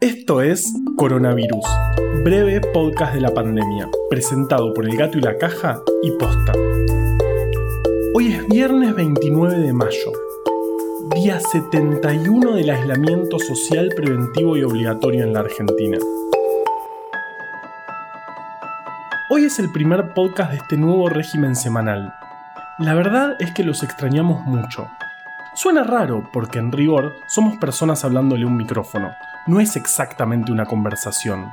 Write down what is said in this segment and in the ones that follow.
Esto es Coronavirus, breve podcast de la pandemia, presentado por El Gato y la Caja y Posta. Hoy es viernes 29 de mayo, día 71 del aislamiento social preventivo y obligatorio en la Argentina. Hoy es el primer podcast de este nuevo régimen semanal. La verdad es que los extrañamos mucho. Suena raro porque en rigor somos personas hablándole un micrófono, no es exactamente una conversación.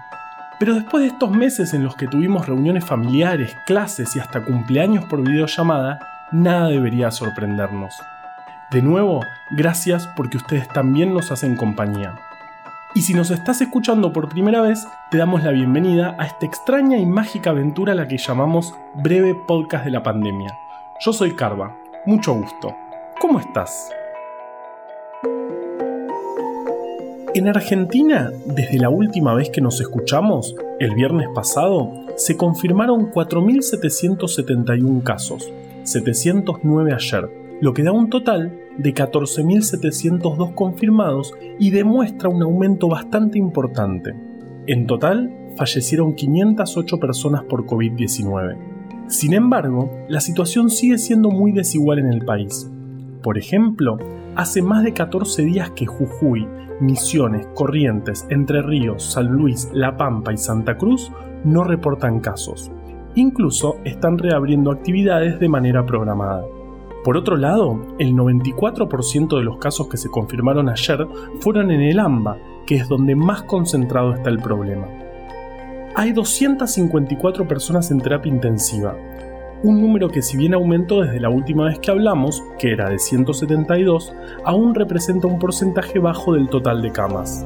Pero después de estos meses en los que tuvimos reuniones familiares, clases y hasta cumpleaños por videollamada, nada debería sorprendernos. De nuevo, gracias porque ustedes también nos hacen compañía. Y si nos estás escuchando por primera vez, te damos la bienvenida a esta extraña y mágica aventura a la que llamamos Breve Podcast de la Pandemia. Yo soy Carva, mucho gusto. ¿Cómo estás? En Argentina, desde la última vez que nos escuchamos, el viernes pasado, se confirmaron 4.771 casos, 709 ayer, lo que da un total de 14.702 confirmados y demuestra un aumento bastante importante. En total, fallecieron 508 personas por COVID-19. Sin embargo, la situación sigue siendo muy desigual en el país. Por ejemplo, hace más de 14 días que Jujuy, Misiones, Corrientes, Entre Ríos, San Luis, La Pampa y Santa Cruz no reportan casos. Incluso están reabriendo actividades de manera programada. Por otro lado, el 94% de los casos que se confirmaron ayer fueron en el AMBA, que es donde más concentrado está el problema. Hay 254 personas en terapia intensiva, un número que si bien aumentó desde la última vez que hablamos, que era de 172, aún representa un porcentaje bajo del total de camas.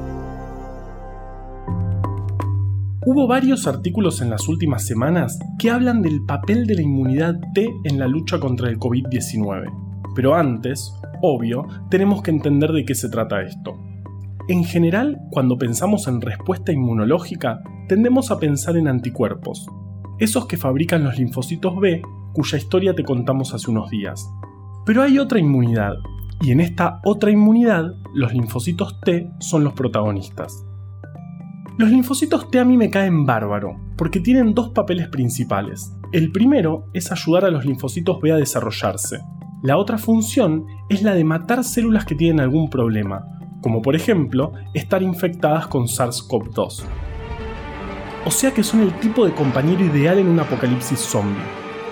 Hubo varios artículos en las últimas semanas que hablan del papel de la inmunidad T en la lucha contra el COVID-19. Pero antes, obvio, tenemos que entender de qué se trata esto. En general, cuando pensamos en respuesta inmunológica, tendemos a pensar en anticuerpos, esos que fabrican los linfocitos B, cuya historia te contamos hace unos días. Pero hay otra inmunidad, y en esta otra inmunidad, los linfocitos T son los protagonistas. Los linfocitos T a mí me caen bárbaro, porque tienen dos papeles principales. El primero es ayudar a los linfocitos B a desarrollarse. La otra función es la de matar células que tienen algún problema, como por ejemplo estar infectadas con SARS-CoV-2. O sea que son el tipo de compañero ideal en un apocalipsis zombie.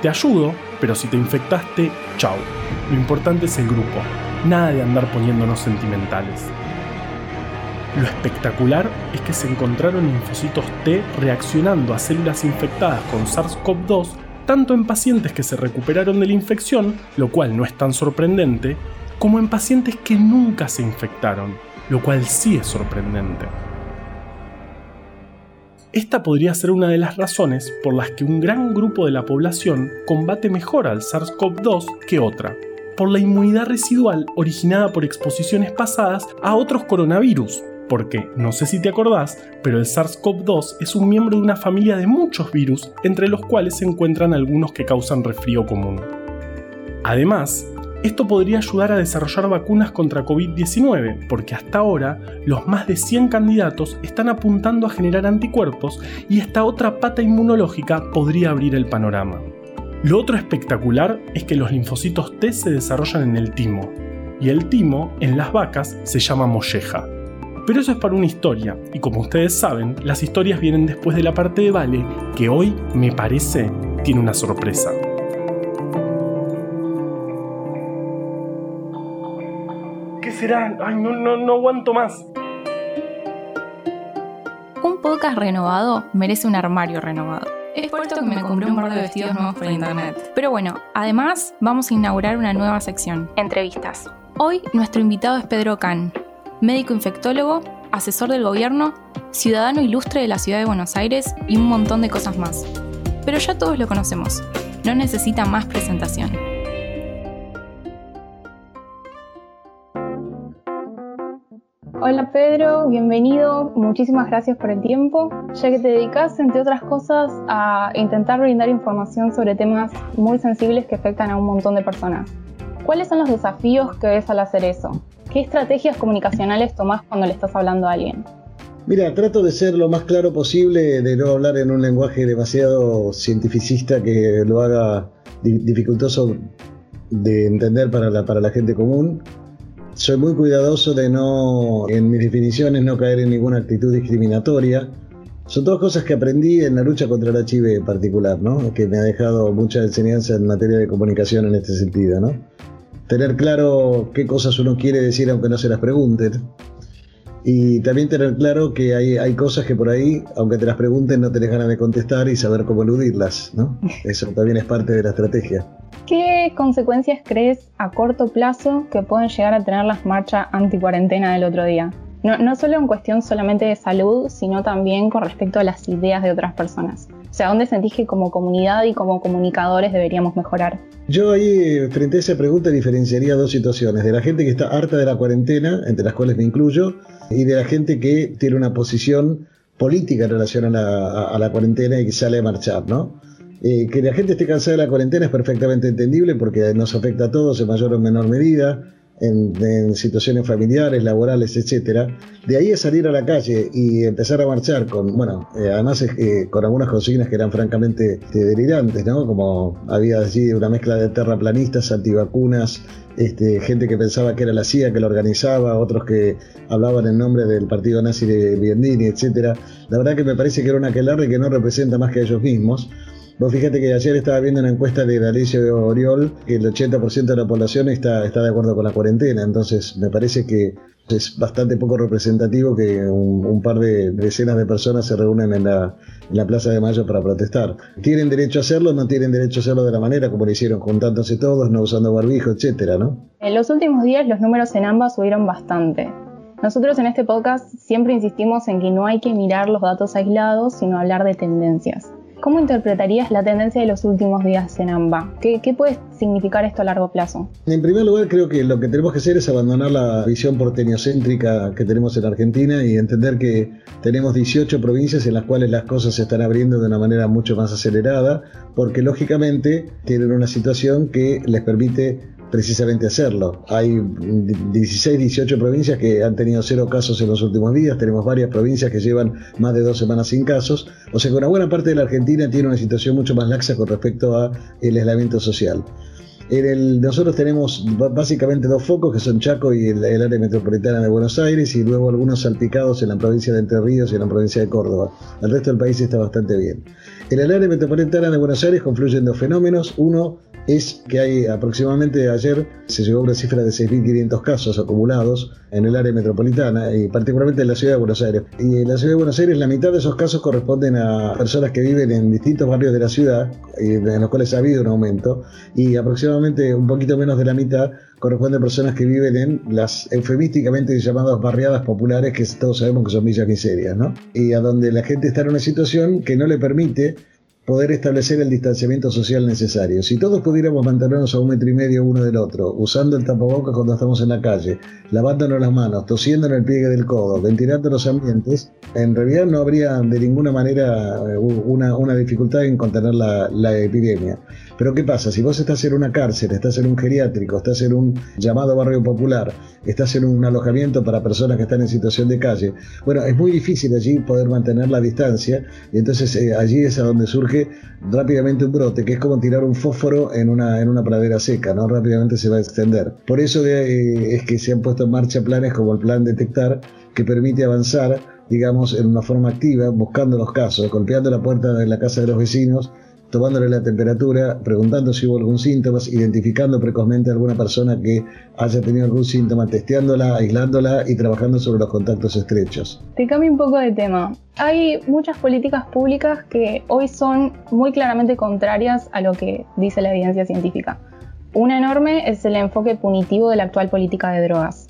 Te ayudo, pero si te infectaste, chao. Lo importante es el grupo, nada de andar poniéndonos sentimentales. Lo espectacular es que se encontraron linfocitos T reaccionando a células infectadas con SARS-CoV-2 tanto en pacientes que se recuperaron de la infección, lo cual no es tan sorprendente, como en pacientes que nunca se infectaron, lo cual sí es sorprendente. Esta podría ser una de las razones por las que un gran grupo de la población combate mejor al SARS-CoV-2 que otra, por la inmunidad residual originada por exposiciones pasadas a otros coronavirus, porque, no sé si te acordás, pero el SARS-CoV-2 es un miembro de una familia de muchos virus, entre los cuales se encuentran algunos que causan resfrío común. Además, esto podría ayudar a desarrollar vacunas contra COVID-19, porque hasta ahora los más de 100 candidatos están apuntando a generar anticuerpos y esta otra pata inmunológica podría abrir el panorama. Lo otro espectacular es que los linfocitos T se desarrollan en el timo, y el timo en las vacas se llama molleja. Pero eso es para una historia, y como ustedes saben, las historias vienen después de la parte de Vale, que hoy, me parece, tiene una sorpresa. Será? Ay, no, no, no aguanto más. Un podcast renovado merece un armario renovado. Es por esto que me compré un par de vestidos nuevos por internet. Pero bueno, además vamos a inaugurar una nueva sección, entrevistas. Hoy nuestro invitado es Pedro Can, médico infectólogo, asesor del gobierno, ciudadano ilustre de la ciudad de Buenos Aires y un montón de cosas más. Pero ya todos lo conocemos, no necesita más presentación. Hola Pedro, bienvenido, muchísimas gracias por el tiempo, ya que te dedicas, entre otras cosas, a intentar brindar información sobre temas muy sensibles que afectan a un montón de personas. ¿Cuáles son los desafíos que ves al hacer eso? ¿Qué estrategias comunicacionales tomás cuando le estás hablando a alguien? Mira, trato de ser lo más claro posible, de no hablar en un lenguaje demasiado cientificista que lo haga dificultoso de entender para la, para la gente común. Soy muy cuidadoso de no, en mis definiciones, no caer en ninguna actitud discriminatoria. Son todas cosas que aprendí en la lucha contra el HIV en particular, ¿no? Que me ha dejado mucha enseñanza en materia de comunicación en este sentido, ¿no? Tener claro qué cosas uno quiere decir aunque no se las pregunten. Y también tener claro que hay, hay cosas que por ahí, aunque te las pregunten, no tenés ganas de contestar y saber cómo eludirlas, ¿no? Eso también es parte de la estrategia. ¿Qué consecuencias crees a corto plazo que pueden llegar a tener las marchas anti-cuarentena del otro día? No, no solo en cuestión solamente de salud, sino también con respecto a las ideas de otras personas. Sea, ¿dónde sentís que como comunidad y como comunicadores deberíamos mejorar? Yo ahí, frente a esa pregunta, diferenciaría dos situaciones. De la gente que está harta de la cuarentena, entre las cuales me incluyo, y de la gente que tiene una posición política en relación a la, a la cuarentena y que sale a marchar, ¿no? Eh, que la gente esté cansada de la cuarentena es perfectamente entendible porque nos afecta a todos en mayor o menor medida, en, situaciones familiares, laborales, etcétera. De ahí es salir a la calle y empezar a marchar con, bueno, eh, además eh, con algunas consignas que eran francamente este, delirantes, ¿no? Como había allí una mezcla de terraplanistas, antivacunas, este, gente que pensaba que era la CIA que lo organizaba, otros que hablaban en nombre del partido nazi de Biendini, etcétera. La verdad que me parece que era una aquelarre que no representa más que a ellos mismos. Vos fíjate que ayer estaba viendo una encuesta de de Oriol que el 80% de la población está, está de acuerdo con la cuarentena, entonces me parece que es bastante poco representativo que un, par de decenas de personas se reúnan en la, en la, Plaza de Mayo para protestar. ¿Tienen derecho a hacerlo? No tienen derecho a hacerlo de la manera como lo hicieron, juntándose todos, no usando barbijo, etcétera, ¿no? En los últimos días los números en ambas subieron bastante. Nosotros en este podcast siempre insistimos en que no hay que mirar los datos aislados, sino hablar de tendencias. ¿Cómo interpretarías la tendencia de los últimos días en AMBA? ¿Qué, puede significar esto a largo plazo? En primer lugar, creo que lo que tenemos que hacer es abandonar la visión porteñocéntrica que tenemos en Argentina y entender que tenemos 18 provincias en las cuales las cosas se están abriendo de una manera mucho más acelerada, porque lógicamente tienen una situación que les permite precisamente hacerlo. Hay 16, 18 provincias que han tenido cero casos en los últimos días, tenemos varias provincias que llevan más de dos semanas sin casos, o sea que una buena parte de la Argentina tiene una situación mucho más laxa con respecto a el aislamiento social. En el, nosotros tenemos básicamente dos focos que son Chaco y el, el, área metropolitana de Buenos Aires y luego algunos salpicados en la provincia de Entre Ríos y en la provincia de Córdoba. El resto del país está bastante bien. En el área metropolitana de Buenos Aires confluyen dos fenómenos. Uno, es que hay aproximadamente ayer se llegó a una cifra de 6.500 casos acumulados en el área metropolitana y particularmente en la ciudad de Buenos Aires. Y en la ciudad de Buenos Aires la mitad de esos casos corresponden a personas que viven en distintos barrios de la ciudad, en los cuales ha habido un aumento, y aproximadamente un poquito menos de la mitad corresponde a personas que viven en las eufemísticamente llamadas barriadas populares que todos sabemos que son villas miserias, ¿no? Y a donde la gente está en una situación que no le permite poder establecer el distanciamiento social necesario. Si todos pudiéramos mantenernos a un metro y medio uno del otro, usando el tapabocas cuando estamos en la calle, lavándonos las manos, tosiendo en el pliegue del codo, ventilando los ambientes, en realidad no habría de ninguna manera eh, una, dificultad en contener la, la epidemia. Pero ¿qué pasa? Si vos estás en una cárcel, estás en un geriátrico, estás en un llamado barrio popular, estás en un alojamiento para personas que están en situación de calle, bueno, es muy difícil allí poder mantener la distancia y entonces eh, allí es a donde surge rápidamente un brote, que es como tirar un fósforo en una, en una pradera seca, ¿no? Rápidamente se va a extender. Por eso eh, es que se han puesto en marcha planes como el plan detectar, que permite avanzar digamos, en una forma activa, buscando los casos, golpeando la puerta de la casa de los vecinos, tomándole la temperatura, preguntando si hubo algún síntoma, identificando precozmente a alguna persona que haya tenido algún síntoma, testeándola, aislándola y trabajando sobre los contactos estrechos. Te cambio un poco de tema. Hay muchas políticas públicas que hoy son muy claramente contrarias a lo que dice la evidencia científica. Una enorme es el enfoque punitivo de la actual política de drogas.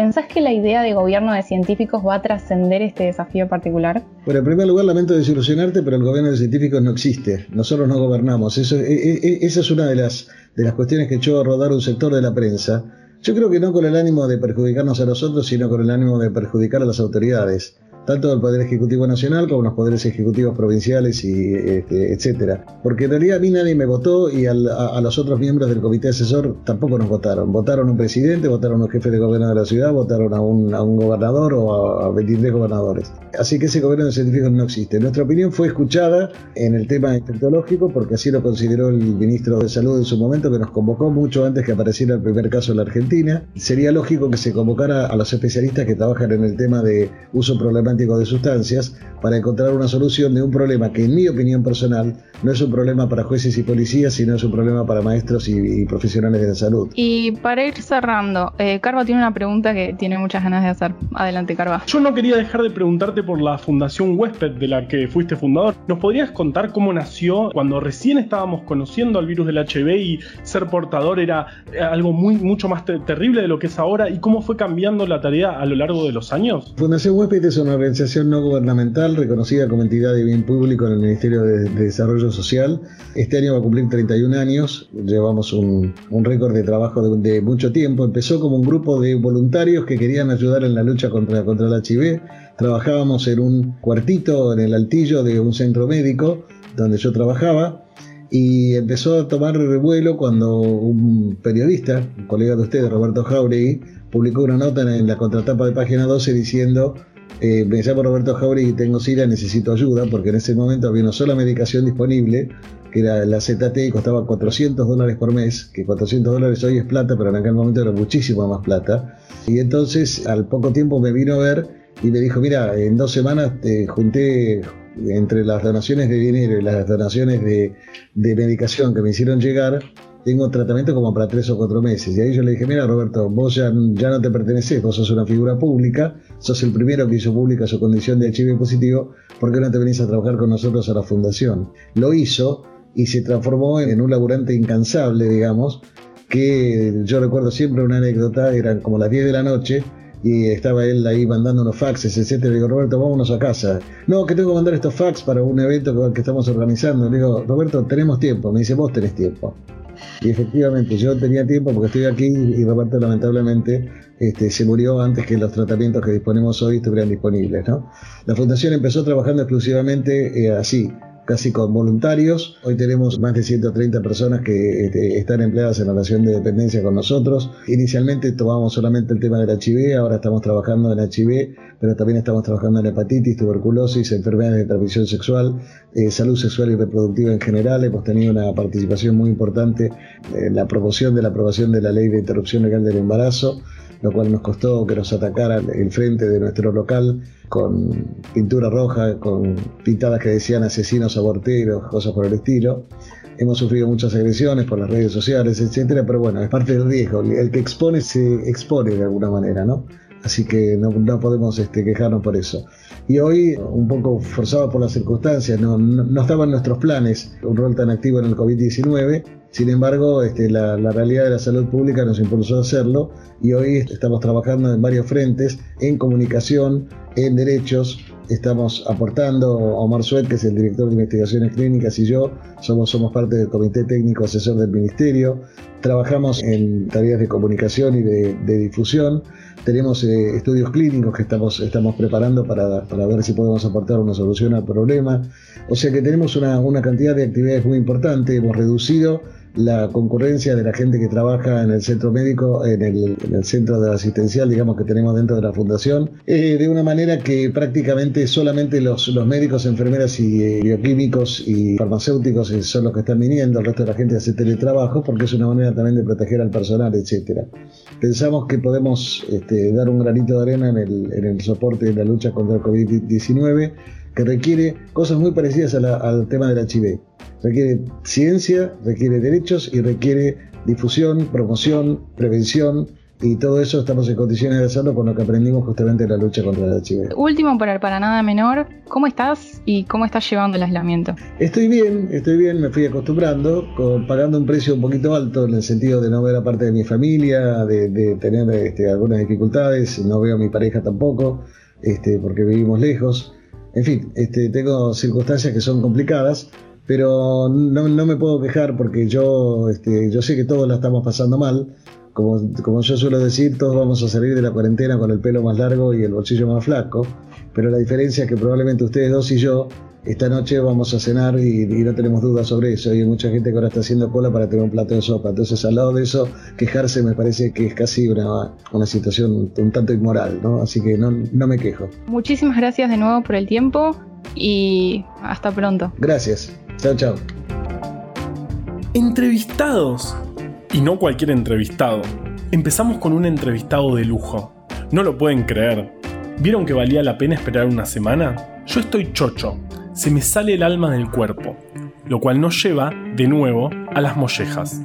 ¿Pensás que la idea de gobierno de científicos va a trascender este desafío particular? Bueno, en primer lugar, lamento desilusionarte, pero el gobierno de científicos no existe. Nosotros no gobernamos. Eso, e, e, e, esa es una de las, de las cuestiones que echó a rodar un sector de la prensa. Yo creo que no con el ánimo de perjudicarnos a nosotros, sino con el ánimo de perjudicar a las autoridades. Tanto del Poder Ejecutivo Nacional como los poderes ejecutivos provinciales y este, etcétera. Porque en realidad a mí nadie me votó y a, los otros miembros del comité asesor tampoco nos votaron. Votaron un presidente, votaron a un jefe de gobierno de la ciudad, votaron a un, a un gobernador o a, a 23 gobernadores. Así que ese gobierno de científicos no existe. Nuestra opinión fue escuchada en el tema infectológico porque así lo consideró el ministro de Salud en su momento que nos convocó mucho antes que apareciera el primer caso en la Argentina. Sería lógico que se convocara a los especialistas que trabajan en el tema de uso problemático de sustancias para encontrar una solución de un problema que en mi opinión personal no es un problema para jueces y policías, sino es un problema para maestros y, profesionales de la salud. Y para ir cerrando, eh, Carva tiene una pregunta que tiene muchas ganas de hacer. Adelante, Carva. Yo no quería dejar de preguntarte por la Fundación Huésped de la que fuiste fundador. ¿Nos podrías contar cómo nació cuando recién estábamos conociendo al virus del HIV y ser portador era eh, algo muy, mucho más terrible de lo que es ahora y cómo fue cambiando la tarea a lo largo de los años? Fundación Huésped es una organización no gubernamental reconocida como entidad de bien público en el Ministerio de, Desarrollo Social. Este año va a cumplir 31 años, llevamos un, récord de trabajo de, mucho tiempo. Empezó como un grupo de voluntarios que querían ayudar en la lucha contra, contra el HIV. Trabajábamos en un cuartito en el altillo de un centro médico donde yo trabajaba y empezó a tomar revuelo cuando un periodista, un colega de ustedes, Roberto Jauregui, publicó una nota en la contratapa de página 12 diciendo eh, me llamo Roberto Jauregui, tengo SIDA, necesito ayuda, porque en ese momento había una sola medicación disponible, que era la ZT, y costaba 400 dólares por mes, que 400 dólares hoy es plata, pero en aquel momento era muchísimo más plata. Y entonces al poco tiempo me vino a ver y me dijo, mira, en dos semanas te junté entre las donaciones de dinero y las donaciones de, medicación que me hicieron llegar, tengo tratamiento como para tres o cuatro meses. Y ahí yo le dije, mira Roberto, vos ya, no te perteneces, vos sos una figura pública, sos el primero que hizo pública su condición de HIV positivo, ¿por qué no te venís a trabajar con nosotros a la fundación? Lo hizo y se transformó en un laburante incansable, digamos, que yo recuerdo siempre una anécdota, eran como las 10 de la noche, y estaba él ahí mandando unos faxes, etcétera. Le digo, Roberto, vámonos a casa. No, que tengo que mandar estos fax para un evento que, estamos organizando. Le digo, Roberto, tenemos tiempo. Me dice, vos tenés tiempo. Y efectivamente, yo tenía tiempo porque estoy aquí y Roberto lamentablemente este, se murió antes que los tratamientos que disponemos hoy estuvieran disponibles. La fundación empezó trabajando exclusivamente eh, así, casi con voluntarios. Hoy tenemos más de 130 personas que este, están empleadas en relación de dependencia con nosotros. Inicialmente tomamos solamente el tema del HIV, ahora estamos trabajando en HIV, pero también estamos trabajando en hepatitis, tuberculosis, enfermedades de transmisión sexual, eh, salud sexual y reproductiva en general. Hemos tenido una participación muy importante en la promoción de la aprobación de la ley de interrupción legal del embarazo lo cual nos costó que nos atacaran el frente de nuestro local con pintura roja, con pintadas que decían asesinos aborteros, cosas por el estilo. Hemos sufrido muchas agresiones por las redes sociales, etcétera, pero bueno, es parte del riesgo. El que expone se expone de alguna manera, ¿no? Así que no, podemos este, quejarnos por eso. Y hoy, un poco forzado por las circunstancias, no, no, no estaba en nuestros planes un rol tan activo en el COVID-19, sin embargo, este, la, realidad de la salud pública nos impulsó a hacerlo y hoy estamos trabajando en varios frentes, en comunicación, en derechos. Estamos aportando, Omar Suet, que es el director de investigaciones clínicas, y yo somos parte del comité técnico asesor del ministerio. Trabajamos en tareas de comunicación y de, difusión. Tenemos eh, estudios clínicos que estamos, estamos preparando para, para, ver si podemos aportar una solución al problema. O sea que tenemos una, una cantidad de actividades muy importante. Hemos reducido la concurrencia de la gente que trabaja en el centro médico, en el, centro de asistencial, digamos, que tenemos dentro de la fundación, eh, de una manera que prácticamente solamente los, los médicos, enfermeras y eh, bioquímicos y farmacéuticos son los que están viniendo, el resto de la gente hace teletrabajo, porque es una manera también de proteger al personal, etcétera. Pensamos que podemos este, dar un granito de arena en el, en el soporte de la lucha contra el COVID-19, que requiere cosas muy parecidas al tema del HIV requiere ciencia, requiere derechos y requiere difusión, promoción, prevención, y todo eso estamos en condiciones de hacerlo con lo que aprendimos justamente en la lucha contra el HIV. Último, para para nada menor, ¿cómo estás y cómo estás llevando el aislamiento? Estoy bien, estoy bien, me fui acostumbrando, pagando un precio un poquito alto en el sentido de no ver a parte de mi familia, de, tener este, algunas dificultades, no veo a mi pareja tampoco, este, porque vivimos lejos. En fin, este, tengo circunstancias que son complicadas, pero no, me puedo quejar porque yo, este, yo sé que todos la estamos pasando mal. Como, como yo suelo decir, todos vamos a salir de la cuarentena con el pelo más largo y el bolsillo más flaco, pero la diferencia es que probablemente ustedes dos y yo esta noche vamos a cenar y, no tenemos dudas sobre eso. Y hay mucha gente que ahora está haciendo cola para tener un plato de sopa. Entonces, al lado de eso, quejarse me parece que es casi una, una situación un tanto inmoral, ¿no? Así que no, no me quejo. Muchísimas gracias de nuevo por el tiempo y hasta pronto. Gracias. Chao, chao. Entrevistados. Y no cualquier entrevistado. Empezamos con un entrevistado de lujo. No lo pueden creer. ¿Vieron que valía la pena esperar una semana? Yo estoy chocho se me sale el alma del cuerpo, lo cual nos lleva, de nuevo, a las mollejas.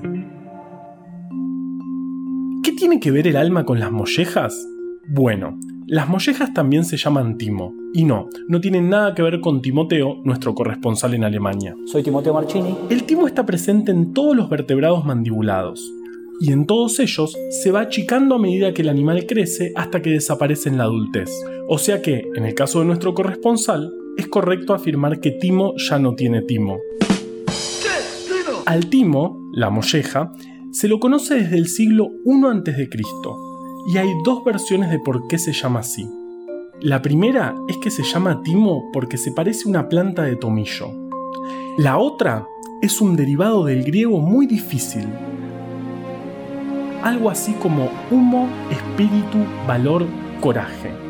¿Qué tiene que ver el alma con las mollejas? Bueno, las mollejas también se llaman timo, y no, no tienen nada que ver con Timoteo, nuestro corresponsal en Alemania. Soy Timoteo Marchini. El timo está presente en todos los vertebrados mandibulados, y en todos ellos se va achicando a medida que el animal crece hasta que desaparece en la adultez. O sea que, en el caso de nuestro corresponsal, es correcto afirmar que Timo ya no tiene timo. Al timo, la molleja, se lo conoce desde el siglo I a.C. y hay dos versiones de por qué se llama así. La primera es que se llama timo porque se parece a una planta de tomillo. La otra es un derivado del griego muy difícil. Algo así como humo, espíritu, valor, coraje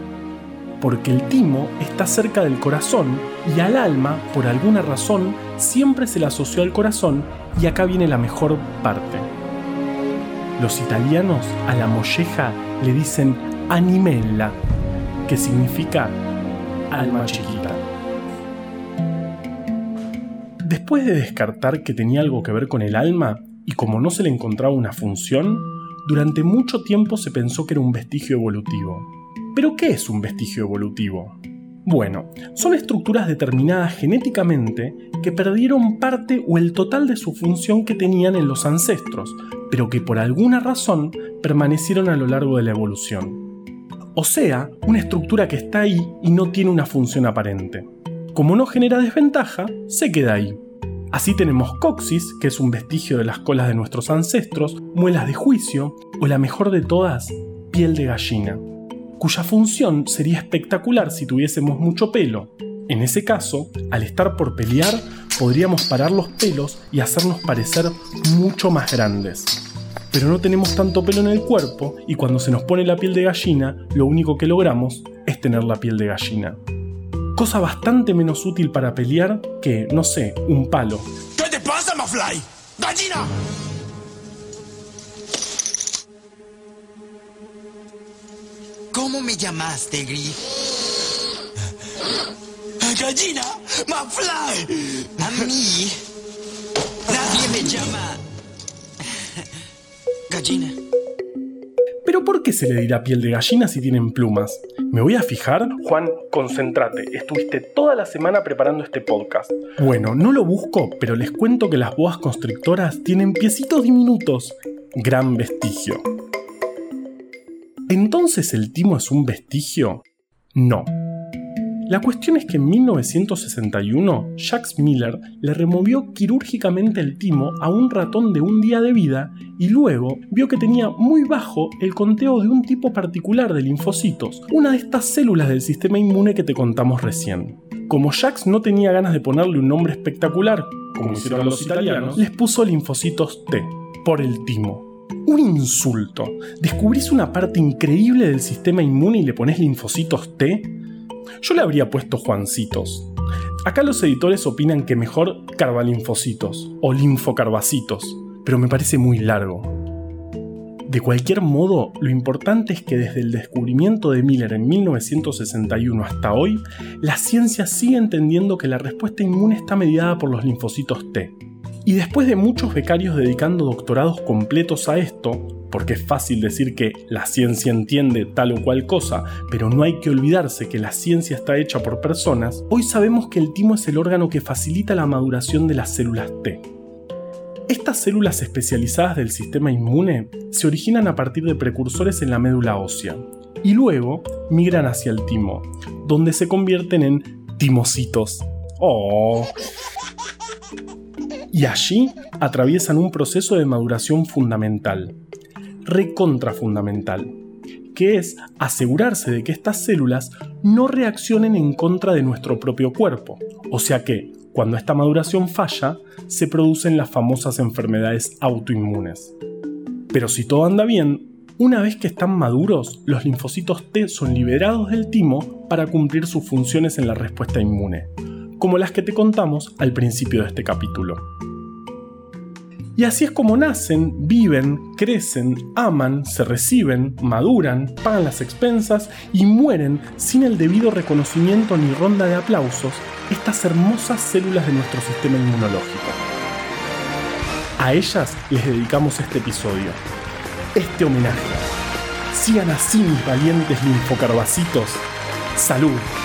porque el timo está cerca del corazón y al alma, por alguna razón, siempre se le asoció al corazón y acá viene la mejor parte. Los italianos a la molleja le dicen animella, que significa alma chiquita. Después de descartar que tenía algo que ver con el alma, y como no se le encontraba una función, durante mucho tiempo se pensó que era un vestigio evolutivo. Pero ¿qué es un vestigio evolutivo? Bueno, son estructuras determinadas genéticamente que perdieron parte o el total de su función que tenían en los ancestros, pero que por alguna razón permanecieron a lo largo de la evolución. O sea, una estructura que está ahí y no tiene una función aparente. Como no genera desventaja, se queda ahí. Así tenemos coxis, que es un vestigio de las colas de nuestros ancestros, muelas de juicio o la mejor de todas, piel de gallina cuya función sería espectacular si tuviésemos mucho pelo. En ese caso, al estar por pelear, podríamos parar los pelos y hacernos parecer mucho más grandes. Pero no tenemos tanto pelo en el cuerpo y cuando se nos pone la piel de gallina, lo único que logramos es tener la piel de gallina. Cosa bastante menos útil para pelear que, no sé, un palo. ¿Qué te pasa, Mafly? ¡Gallina! ¿Cómo me llamaste, Griff? ¡Gallina! ¡Mafly! A mí. Nadie me llama. Gallina. ¿Pero por qué se le dirá piel de gallina si tienen plumas? ¿Me voy a fijar? Juan, concéntrate. Estuviste toda la semana preparando este podcast. Bueno, no lo busco, pero les cuento que las boas constrictoras tienen piecitos diminutos. Gran vestigio. ¿Entonces el timo es un vestigio? No. La cuestión es que en 1961 Jacques Miller le removió quirúrgicamente el timo a un ratón de un día de vida y luego vio que tenía muy bajo el conteo de un tipo particular de linfocitos, una de estas células del sistema inmune que te contamos recién. Como Jacques no tenía ganas de ponerle un nombre espectacular, como hicieron los italianos, les puso linfocitos T, por el timo. Un insulto. ¿Descubrís una parte increíble del sistema inmune y le pones linfocitos T? Yo le habría puesto Juancitos. Acá los editores opinan que mejor carbalinfocitos o linfocarbacitos, pero me parece muy largo. De cualquier modo, lo importante es que desde el descubrimiento de Miller en 1961 hasta hoy, la ciencia sigue entendiendo que la respuesta inmune está mediada por los linfocitos T. Y después de muchos becarios dedicando doctorados completos a esto, porque es fácil decir que la ciencia entiende tal o cual cosa, pero no hay que olvidarse que la ciencia está hecha por personas, hoy sabemos que el timo es el órgano que facilita la maduración de las células T. Estas células especializadas del sistema inmune se originan a partir de precursores en la médula ósea y luego migran hacia el timo, donde se convierten en timocitos. ¡Oh! y allí atraviesan un proceso de maduración fundamental. Recontra fundamental, que es asegurarse de que estas células no reaccionen en contra de nuestro propio cuerpo. O sea que, cuando esta maduración falla, se producen las famosas enfermedades autoinmunes. Pero si todo anda bien, una vez que están maduros, los linfocitos T son liberados del timo para cumplir sus funciones en la respuesta inmune, como las que te contamos al principio de este capítulo. Y así es como nacen, viven, crecen, aman, se reciben, maduran, pagan las expensas y mueren sin el debido reconocimiento ni ronda de aplausos estas hermosas células de nuestro sistema inmunológico. A ellas les dedicamos este episodio, este homenaje. Sigan así mis valientes linfocarbacitos. Salud.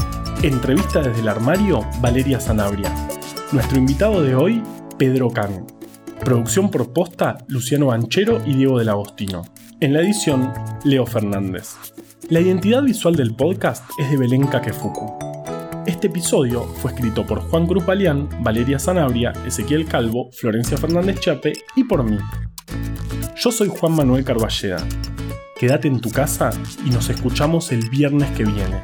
Entrevista desde el armario, Valeria Sanabria. Nuestro invitado de hoy, Pedro Can. Producción por posta, Luciano Banchero y Diego del Agostino. En la edición, Leo Fernández. La identidad visual del podcast es de Belén Kakefuku. Este episodio fue escrito por Juan Cruz Balián, Valeria Sanabria, Ezequiel Calvo, Florencia Fernández Chape y por mí. Yo soy Juan Manuel Carballeda. Quédate en tu casa y nos escuchamos el viernes que viene.